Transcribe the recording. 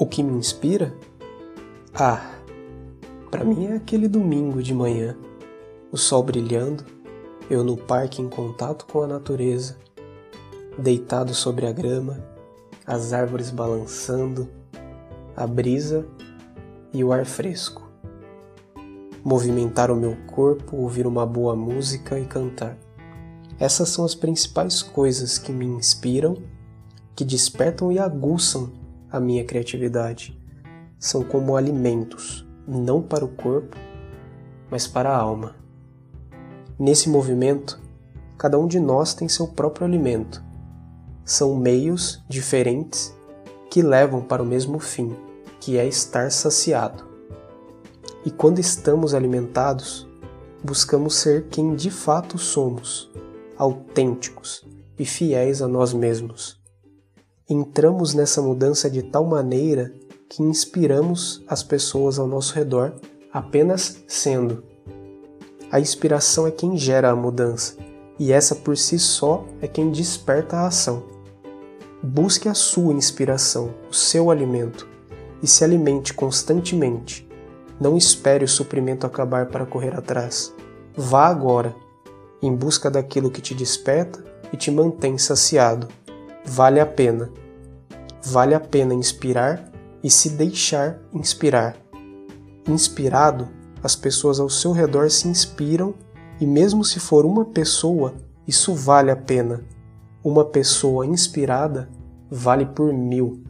O que me inspira? Ah, para mim é aquele domingo de manhã, o sol brilhando, eu no parque em contato com a natureza, deitado sobre a grama, as árvores balançando, a brisa e o ar fresco. Movimentar o meu corpo, ouvir uma boa música e cantar. Essas são as principais coisas que me inspiram, que despertam e aguçam a minha criatividade. São como alimentos, não para o corpo, mas para a alma. Nesse movimento, cada um de nós tem seu próprio alimento. São meios diferentes que levam para o mesmo fim, que é estar saciado. E quando estamos alimentados, buscamos ser quem de fato somos, autênticos e fiéis a nós mesmos entramos nessa mudança de tal maneira que inspiramos as pessoas ao nosso redor apenas sendo. A inspiração é quem gera a mudança, e essa por si só é quem desperta a ação. Busque a sua inspiração, o seu alimento, e se alimente constantemente. Não espere o suprimento acabar para correr atrás. Vá agora, em busca daquilo que te desperta e te mantém saciado vale a pena. Vale a pena inspirar e se deixar inspirar. Inspirado, as pessoas ao seu redor se inspiram e, mesmo se for uma pessoa, isso vale a pena. Uma pessoa inspirada vale por mil.